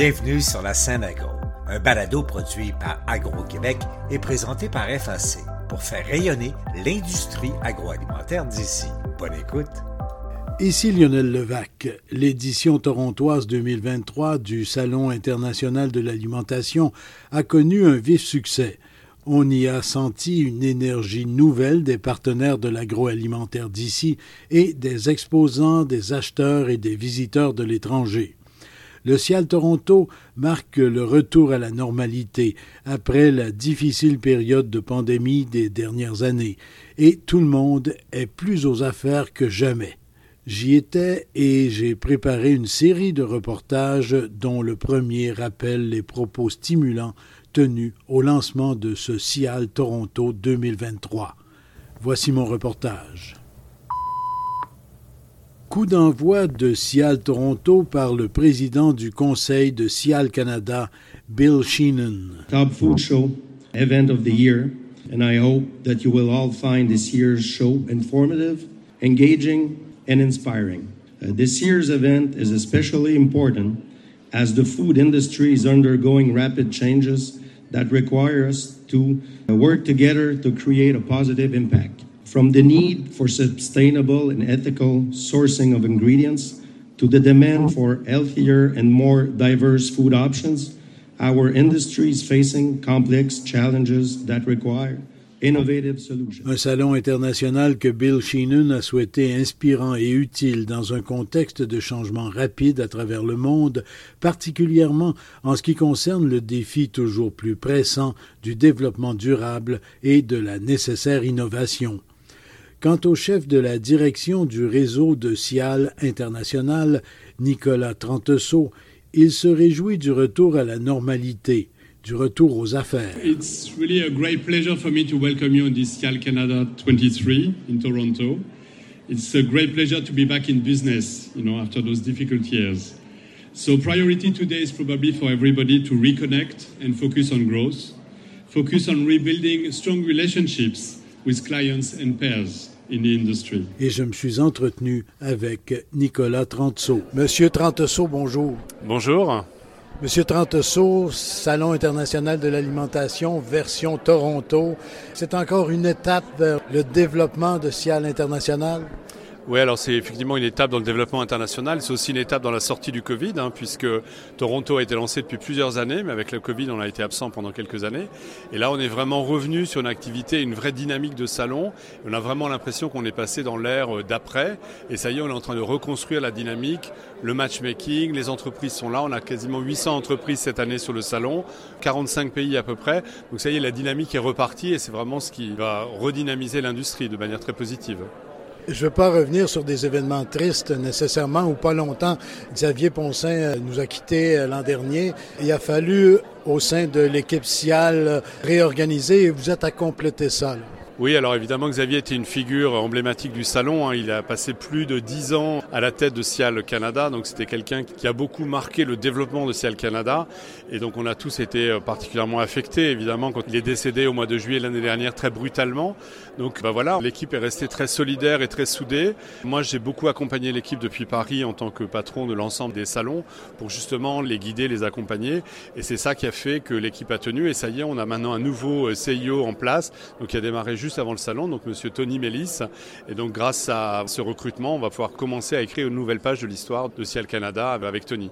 Bienvenue sur la scène agro, un balado produit par Agro-Québec et présenté par FAC pour faire rayonner l'industrie agroalimentaire d'ici. Bonne écoute. Ici Lionel Levac. L'édition torontoise 2023 du Salon international de l'alimentation a connu un vif succès. On y a senti une énergie nouvelle des partenaires de l'agroalimentaire d'ici et des exposants, des acheteurs et des visiteurs de l'étranger. Le Cial Toronto marque le retour à la normalité après la difficile période de pandémie des dernières années, et tout le monde est plus aux affaires que jamais. J'y étais et j'ai préparé une série de reportages dont le premier rappelle les propos stimulants tenus au lancement de ce Cial Toronto 2023. Voici mon reportage. Coup d'envoi de Cial Toronto par le président du conseil de Cial Canada, Bill Sheenan. Top food show, event of the year, and I hope that you will all find this year's show informative, engaging, and inspiring. Uh, this year's event is especially important as the food industry is undergoing rapid changes that require us to uh, work together to create a positive impact. From the need for sustainable and ethical sourcing of ingredients to the demand for healthier and more diverse food options, our industry is facing complex challenges that require Un salon international que Bill Sheenan a souhaité inspirant et utile dans un contexte de changement rapide à travers le monde, particulièrement en ce qui concerne le défi toujours plus pressant du développement durable et de la nécessaire innovation. Quant au chef de la direction du réseau de Cial international, Nicolas Trentesseau, il se réjouit du retour à la normalité, du retour aux affaires. It's really a great pleasure for me to welcome you on this Cial Canada 23 in Toronto. It's a great pleasure to be back in business, you know, after those difficult years. So priority today is probably for everybody to reconnect and focus on growth, focus on rebuilding strong relationships with clients and pairs. In the industry. Et je me suis entretenu avec Nicolas Trenteau. Monsieur Trenteau, bonjour. Bonjour. Monsieur Trenteau, Salon international de l'alimentation, version Toronto. C'est encore une étape vers le développement de Cial International? Oui, alors c'est effectivement une étape dans le développement international. C'est aussi une étape dans la sortie du Covid, hein, puisque Toronto a été lancé depuis plusieurs années, mais avec le Covid, on a été absent pendant quelques années. Et là, on est vraiment revenu sur une activité, une vraie dynamique de salon. On a vraiment l'impression qu'on est passé dans l'ère euh, d'après. Et ça y est, on est en train de reconstruire la dynamique, le matchmaking. Les entreprises sont là. On a quasiment 800 entreprises cette année sur le salon, 45 pays à peu près. Donc ça y est, la dynamique est repartie et c'est vraiment ce qui va redynamiser l'industrie de manière très positive. Je ne veux pas revenir sur des événements tristes nécessairement ou pas longtemps. Xavier Poncin euh, nous a quittés euh, l'an dernier. Il a fallu, au sein de l'équipe SIAL, réorganiser et vous êtes à compléter ça. Oui, alors évidemment, Xavier était une figure emblématique du salon. Hein. Il a passé plus de dix ans à la tête de Cial Canada, donc c'était quelqu'un qui a beaucoup marqué le développement de Cial Canada. Et donc on a tous été euh, particulièrement affectés, évidemment, quand il est décédé au mois de juillet l'année dernière très brutalement. Donc bah voilà, l'équipe est restée très solidaire et très soudée. Moi, j'ai beaucoup accompagné l'équipe depuis Paris en tant que patron de l'ensemble des salons pour justement les guider, les accompagner. Et c'est ça qui a fait que l'équipe a tenu. Et ça y est, on a maintenant un nouveau euh, CIO en place, donc qui a démarré juste juste avant le salon, donc Monsieur Tony Mélis. Et donc grâce à ce recrutement, on va pouvoir commencer à écrire une nouvelle page de l'histoire de Ciel Canada avec Tony.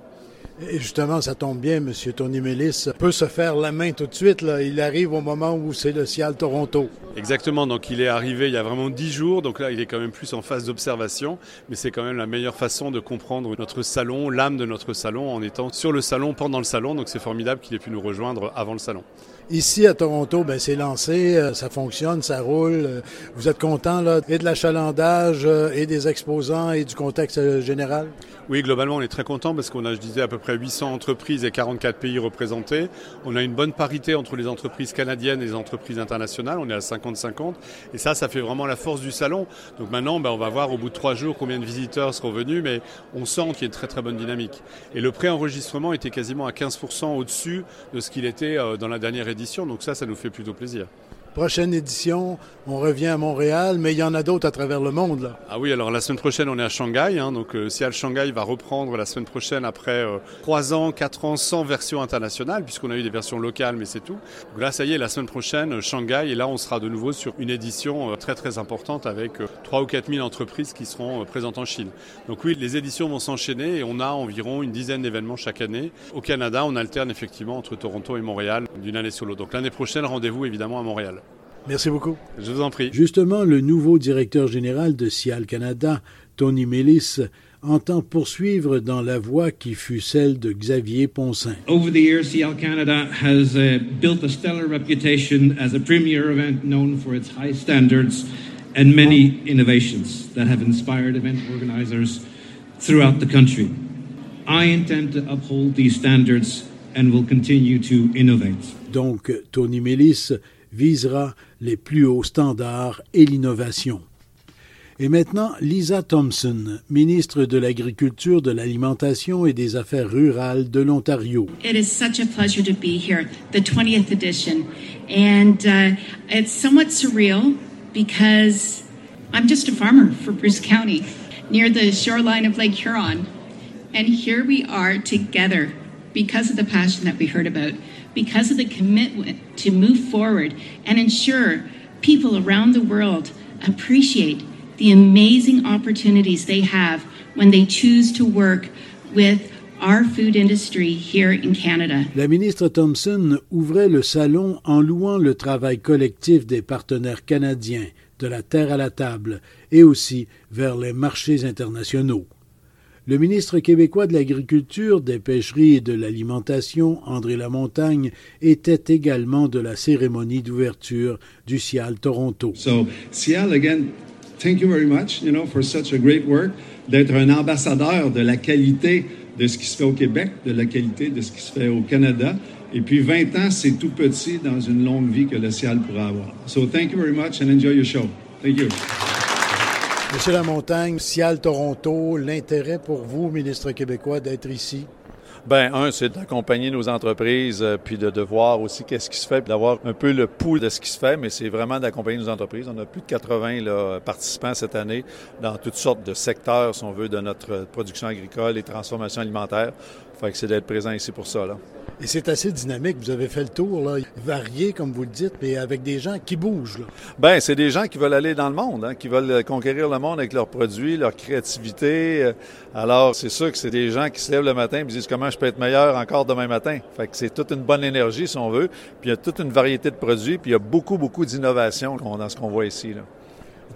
Et justement, ça tombe bien, M. Tony Mélis peut se faire la main tout de suite. Là. Il arrive au moment où c'est le Ciel Toronto. Exactement, donc il est arrivé il y a vraiment dix jours, donc là il est quand même plus en phase d'observation, mais c'est quand même la meilleure façon de comprendre notre salon, l'âme de notre salon, en étant sur le salon, pendant le salon, donc c'est formidable qu'il ait pu nous rejoindre avant le salon. Ici à Toronto, ben, c'est lancé, euh, ça fonctionne, ça roule. Euh, vous êtes content là, et de l'achalandage euh, et des exposants et du contexte général? Oui, globalement, on est très content parce qu'on a, je disais, à peu près 800 entreprises et 44 pays représentés. On a une bonne parité entre les entreprises canadiennes et les entreprises internationales. On est à 50-50. Et ça, ça fait vraiment la force du salon. Donc maintenant, ben, on va voir au bout de trois jours combien de visiteurs seront venus, mais on sent qu'il y a une très très bonne dynamique. Et le pré-enregistrement était quasiment à 15% au-dessus de ce qu'il était dans la dernière édition. Donc ça, ça nous fait plutôt plaisir. Prochaine édition, on revient à Montréal, mais il y en a d'autres à travers le monde. Ah oui, alors la semaine prochaine, on est à Shanghai. Hein, donc euh, Cial Shanghai va reprendre la semaine prochaine après euh, 3 ans, 4 ans sans version internationale, puisqu'on a eu des versions locales, mais c'est tout. Donc là, ça y est, la semaine prochaine, euh, Shanghai, et là, on sera de nouveau sur une édition euh, très très importante avec euh, 3 ou 4 000 entreprises qui seront euh, présentes en Chine. Donc oui, les éditions vont s'enchaîner et on a environ une dizaine d'événements chaque année. Au Canada, on alterne effectivement entre Toronto et Montréal d'une année sur l'autre. Donc l'année prochaine, rendez-vous évidemment à Montréal. Merci beaucoup. Je vous en prie. Justement, le nouveau directeur général de Cial Canada, Tony Mellis, entend poursuivre dans la voie qui fut celle de Xavier Poncin. Over the years, Cial Canada has uh, built a stellar reputation as a premier event known for its high standards and many innovations that have inspired event organizers throughout the country. I intend to uphold these standards and will continue to innovate. Donc, Tony Mellis visera les plus hauts standards et l'innovation. Et maintenant, Lisa Thompson, ministre de l'Agriculture, de l'Alimentation et des Affaires rurales de l'Ontario. It is such a pleasure to be here, the 20th edition. And uh, it's somewhat surreal because I'm just a farmer for Bruce County near the shoreline of Lake Huron. And here we are together because of the passion that we heard about, because of the commitment to move forward and ensure people around the world appreciate the amazing opportunities they have when they choose to work with our food industry here in Canada. La ministre Thompson ouvrait le salon en louant le travail collectif des partenaires canadiens, de la terre à la table, et aussi vers les marchés internationaux. Le ministre québécois de l'Agriculture, des Pêcheries et de l'Alimentation, André Lamontagne, était également de la cérémonie d'ouverture du CIAL Toronto. So, Cial, again, thank you very much, you know, for such a great work, d'être un ambassadeur de la qualité de ce qui se fait au Québec, de la qualité de ce qui se fait au Canada. Et puis 20 ans, c'est tout petit dans une longue vie que le Cial pourra avoir. So thank you very much and enjoy your show. Thank you. Monsieur Lamontagne, Cial Toronto, l'intérêt pour vous, ministre québécois, d'être ici? Ben, un, c'est d'accompagner nos entreprises, euh, puis de, voir aussi qu'est-ce qui se fait, puis d'avoir un peu le pouls de ce qui se fait, mais c'est vraiment d'accompagner nos entreprises. On a plus de 80 là, participants cette année dans toutes sortes de secteurs, si on veut, de notre production agricole et transformation alimentaire. Fait que c'est d'être présent ici pour ça, là. Et c'est assez dynamique. Vous avez fait le tour, là, varié, comme vous le dites, mais avec des gens qui bougent. Là. Ben, c'est des gens qui veulent aller dans le monde, hein, qui veulent conquérir le monde avec leurs produits, leur créativité. Alors, c'est sûr que c'est des gens qui se lèvent le matin et disent comment je peux être meilleur encore demain matin. Fait que c'est toute une bonne énergie, si on veut. Puis il y a toute une variété de produits, puis il y a beaucoup, beaucoup d'innovations dans ce qu'on voit ici, là.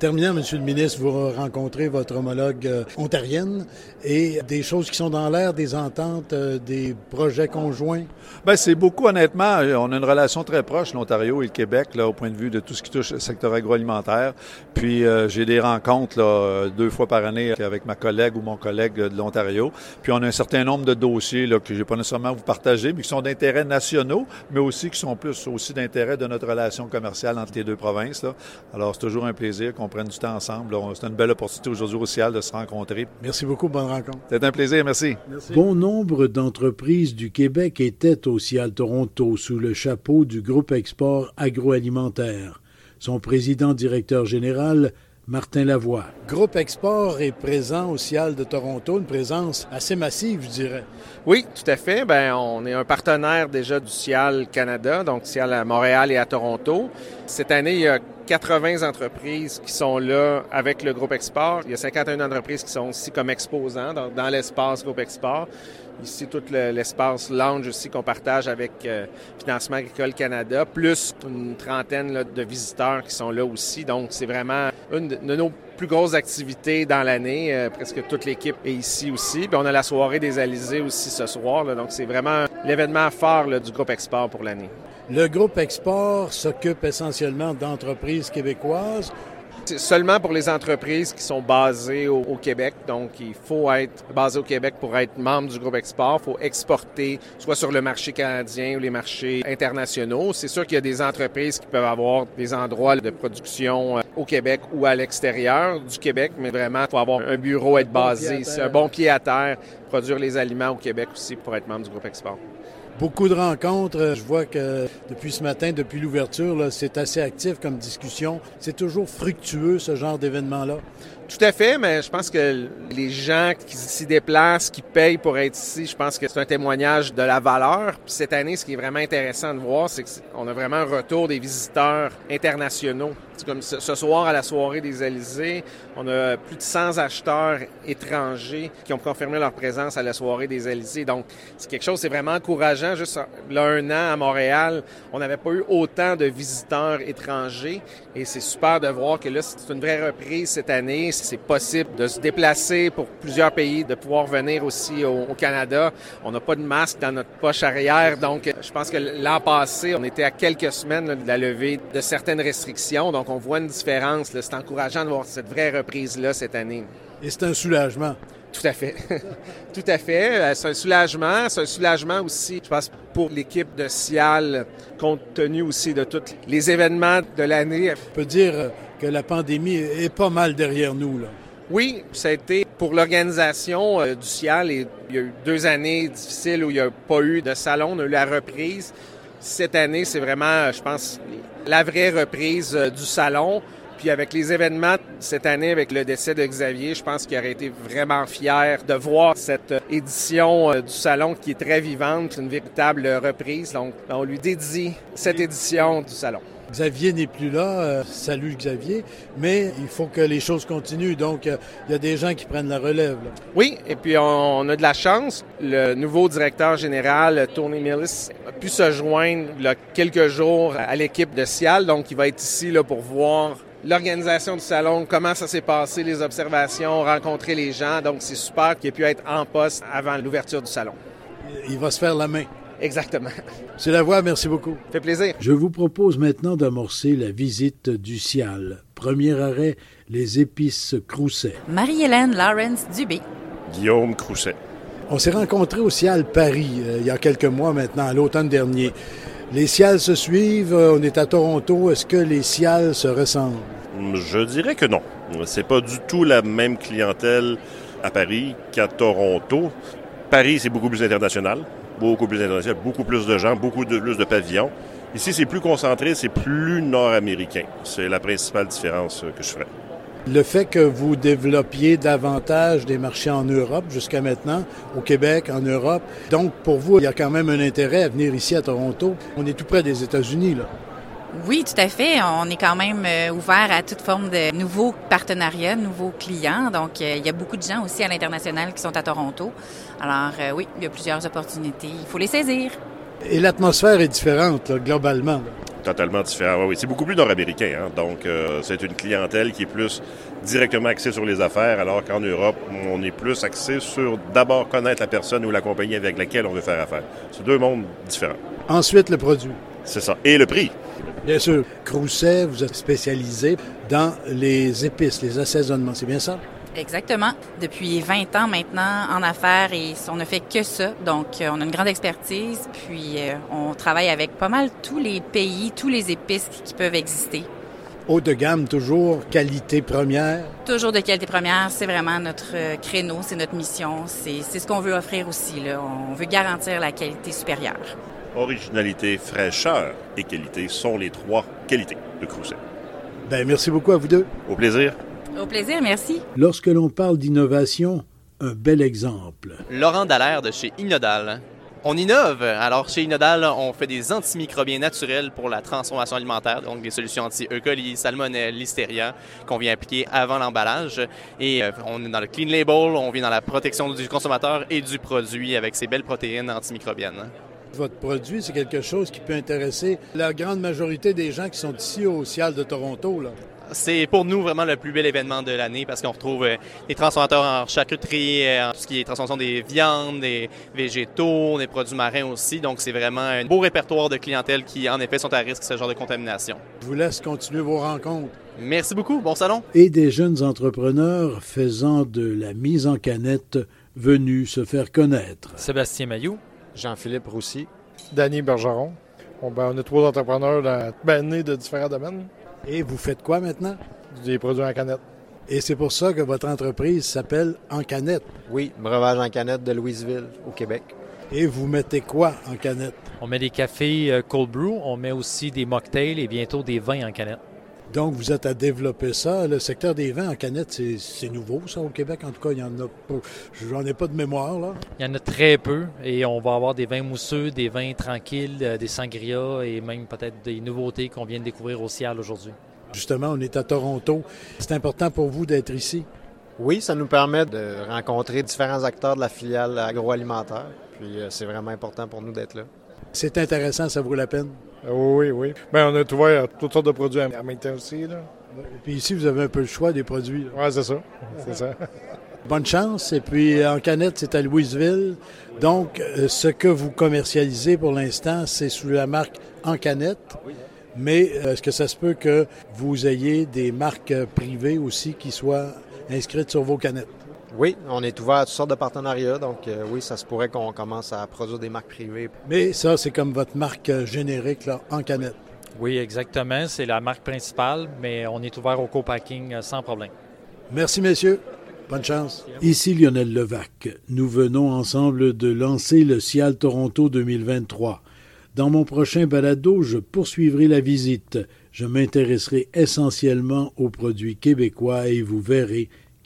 Terminant, Monsieur le ministre, vous rencontrez votre homologue euh, ontarienne et des choses qui sont dans l'air, des ententes, euh, des projets conjoints? Ben c'est beaucoup honnêtement. On a une relation très proche, l'Ontario et le Québec, là, au point de vue de tout ce qui touche le secteur agroalimentaire. Puis euh, j'ai des rencontres là, deux fois par année avec ma collègue ou mon collègue de l'Ontario. Puis on a un certain nombre de dossiers là, que je vais pas nécessairement vous partager, mais qui sont d'intérêt nationaux, mais aussi qui sont plus aussi d'intérêt de notre relation commerciale entre les deux provinces. Alors c'est toujours un plaisir qu'on prenne du temps ensemble. C'est une belle opportunité aujourd'hui au CIAL de se rencontrer. Merci beaucoup, bonne rencontre. C'est un plaisir, merci. merci. Bon nombre d'entreprises du Québec étaient au CIAL Toronto sous le chapeau du groupe Export agroalimentaire. Son président directeur général, Martin Lavoie. Groupe Export est présent au CIAL de Toronto, une présence assez massive, je dirais. Oui, tout à fait. Ben, on est un partenaire déjà du CIAL Canada, donc CIAL à Montréal et à Toronto. Cette année, il y a 80 entreprises qui sont là avec le groupe Export. Il y a 51 entreprises qui sont aussi comme exposants dans, l'espace groupe Export. Ici, tout l'espace lounge aussi qu'on partage avec euh, Financement Agricole Canada, plus une trentaine de visiteurs qui sont là aussi. Donc, c'est vraiment une de nos plus grosses activités dans l'année. Euh, presque toute l'équipe est ici aussi. Puis on a la soirée des Alizés aussi ce soir. Donc, c'est vraiment l'événement là, du groupe Export pour l'année. Le groupe Export s'occupe essentiellement d'entreprises québécoises c'est seulement pour les entreprises qui sont basées au, Québec. Donc, il faut être basé au Québec pour être membre du groupe Export. Il faut exporter soit sur le marché canadien ou les marchés internationaux. C'est sûr qu'il y a des entreprises qui peuvent avoir des endroits de production au Québec ou à l'extérieur du Québec, mais vraiment, il faut avoir un bureau, être basé, c'est un bon pied à terre, produire les aliments au Québec aussi pour être membre du groupe Export. Beaucoup de rencontres. Je vois que depuis ce matin, depuis l'ouverture, c'est assez actif comme discussion. C'est toujours fructueux, ce genre d'événement-là. Tout à fait, mais je pense que les gens qui s'y déplacent, qui payent pour être ici, je pense que c'est un témoignage de la valeur. Puis cette année, ce qui est vraiment intéressant de voir, c'est qu'on a vraiment un retour des visiteurs internationaux. C'est comme ce soir à la soirée des Élysées, on a plus de 100 acheteurs étrangers qui ont confirmé leur présence à la soirée des Élysées. Donc, c'est quelque chose, c'est vraiment encourageant. Juste là, un an à Montréal, on n'avait pas eu autant de visiteurs étrangers et c'est super de voir que là, c'est une vraie reprise cette année c'est possible de se déplacer pour plusieurs pays, de pouvoir venir aussi au, Canada. On n'a pas de masque dans notre poche arrière, donc je pense que l'an passé, on était à quelques semaines de la levée de certaines restrictions, donc on voit une différence. C'est encourageant de voir cette vraie reprise-là cette année. Et c'est un soulagement. Tout à fait. Tout à fait. Euh, c'est un soulagement. C'est un soulagement aussi, je pense, pour l'équipe de Cial, compte tenu aussi de tous les événements de l'année. On peut dire que la pandémie est pas mal derrière nous. Là. Oui, ça a été pour l'organisation euh, du CIAL. Et il y a eu deux années difficiles où il n'y a pas eu de salon, on a eu la reprise. Cette année, c'est vraiment, je pense, la vraie reprise euh, du salon. Puis avec les événements cette année, avec le décès de Xavier, je pense qu'il aurait été vraiment fier de voir cette euh, édition du salon qui est très vivante, une véritable reprise. Donc, on lui dédie cette édition du salon. Xavier n'est plus là. Euh, salut Xavier. Mais il faut que les choses continuent. Donc, euh, il y a des gens qui prennent la relève. Oui, et puis on, a de la chance. Le nouveau directeur général, Tony Millis, a pu se joindre quelques jours à l'équipe de Cial. Donc, il va être ici là, pour voir l'organisation du salon, comment ça s'est passé, les observations, rencontrer les gens. Donc, c'est super qu'il ait pu être en poste avant l'ouverture du salon. Il va se faire la main. Exactement. C'est la voix, merci beaucoup. Fait plaisir. Je vous propose maintenant d'amorcer la visite du Cial. Premier arrêt, les épices Crousset. Marie-Hélène Lawrence Dubé. Guillaume Crousset. On s'est rencontrés au Cial Paris euh, il y a quelques mois maintenant, à l'automne dernier. Les Cials se suivent, euh, on est à Toronto. Est-ce que les Cials se ressemblent? Je dirais que non. C'est pas du tout la même clientèle à Paris qu'à Toronto. Paris, c'est beaucoup plus international beaucoup plus international, beaucoup plus de gens, beaucoup plus de pavillons. Ici, c'est plus concentré, c'est plus nord-américain. C'est la principale différence que je ferais. Le fait que vous développiez davantage des marchés en Europe jusqu'à maintenant, au Québec, en Europe, donc pour vous, il y a quand même un intérêt à venir ici à Toronto. On est tout près des États-Unis, là. Oui, tout à fait. On est quand même euh, ouvert à toute forme de nouveaux partenariats, nouveaux clients. Donc, euh, il y a beaucoup de gens aussi à l'international qui sont à Toronto. Alors, euh, oui, il y a plusieurs opportunités. Il faut les saisir. Et l'atmosphère est différente, globalement. Totalement différente. Oui, c'est beaucoup plus nord-américain. Hein. Donc, c'est une clientèle qui est plus directement axée sur les affaires, alors qu'en Europe, on est plus axé sur d'abord connaître la personne ou la compagnie avec laquelle on veut faire affaire. C'est deux mondes différents. Ensuite, le produit. C'est ça. Et le prix. Bien sûr. Crousset, vous êtes spécialisé dans les épices, les assaisonnements, c'est bien ça? Exactement. Depuis 20 ans maintenant en affaires et on ne fait que ça. Donc, euh, on a une grande expertise, puis euh, on travaille avec pas mal tous les pays, tous les épices qui peuvent exister. Haut de gamme, toujours qualité première? Toujours de qualité première, c'est vraiment notre euh, créneau, c'est notre mission, c'est ce qu'on veut offrir aussi. Là. On veut garantir la qualité supérieure. Originalité, fraîcheur et qualité sont les trois qualités de Crousset. Ben, merci beaucoup à vous deux. Au plaisir. Au plaisir, merci. Lorsque l'on parle d'innovation, un bel exemple. Laurent Dallaire de chez Inodal. On innove. Alors, chez Inodal, on fait des antimicrobiens naturels pour la transformation alimentaire, donc des solutions anti-E. coli, salmonelle, listeria, qu'on vient appliquer avant l'emballage. Et euh, on est dans le clean label, on vient dans la protection du consommateur et du produit avec ces belles protéines antimicrobiennes. Votre produit, c'est quelque chose qui peut intéresser la grande majorité des gens qui sont ici au Cial de Toronto. C'est pour nous vraiment le plus bel événement de l'année parce qu'on retrouve des euh, transformateurs en charcuterie, euh, en tout ce qui est transformation des viandes, des végétaux, des produits marins aussi. Donc c'est vraiment un beau répertoire de clientèle qui en effet sont à risque de ce genre de contamination. Je vous laisse continuer vos rencontres. Merci beaucoup. Bon salon. Et des jeunes entrepreneurs faisant de la mise en canette venus se faire connaître. Sébastien Mailloux. Jean-Philippe Roussy. Danny Bergeron. Ben, on est trois entrepreneurs ben, nés de différents domaines. Et vous faites quoi maintenant? des produits en canette. Et c'est pour ça que votre entreprise s'appelle En Canette. Oui, breuvage en canette de Louisville, au Québec. Et vous mettez quoi en canette? On met des cafés euh, cold brew, on met aussi des mocktails et bientôt des vins en canette. Donc, vous êtes à développer ça. Le secteur des vins en canette, c'est nouveau, ça, au Québec. En tout cas, il y en a pas. J'en ai pas de mémoire, là. Il y en a très peu. Et on va avoir des vins mousseux, des vins tranquilles, euh, des sangrias et même peut-être des nouveautés qu'on vient de découvrir au Ciel aujourd'hui. Justement, on est à Toronto. C'est important pour vous d'être ici? Oui, ça nous permet de rencontrer différents acteurs de la filiale agroalimentaire. Puis euh, c'est vraiment important pour nous d'être là. C'est intéressant, ça vaut la peine? Oui, oui. Bien, on a ouvert toutes sortes de produits en même temps aussi. Là. Puis ici, vous avez un peu le choix des produits. Oui, c'est ça. C'est ça. Bonne chance. Et puis, en canette, c'est à Louisville. Donc, euh, ce que vous commercialisez pour l'instant, c'est sous la marque En Canette. Mais euh, est-ce que ça se peut que vous ayez des marques privées aussi qui soient inscrites sur vos canettes? Oui, on est ouvert à toutes sortes de partenariats, donc euh, oui, ça se pourrait qu'on commence à produire des marques privées. Mais ça, c'est comme votre marque euh, générique là, en canette. Oui, exactement. C'est la marque principale, mais on est ouvert au co-packing sans problème. Merci, messieurs. Bonne chance. Ici Lionel Levac. Nous venons ensemble de lancer le Cial Toronto 2023. Dans mon prochain balado, je poursuivrai la visite. Je m'intéresserai essentiellement aux produits québécois et vous verrez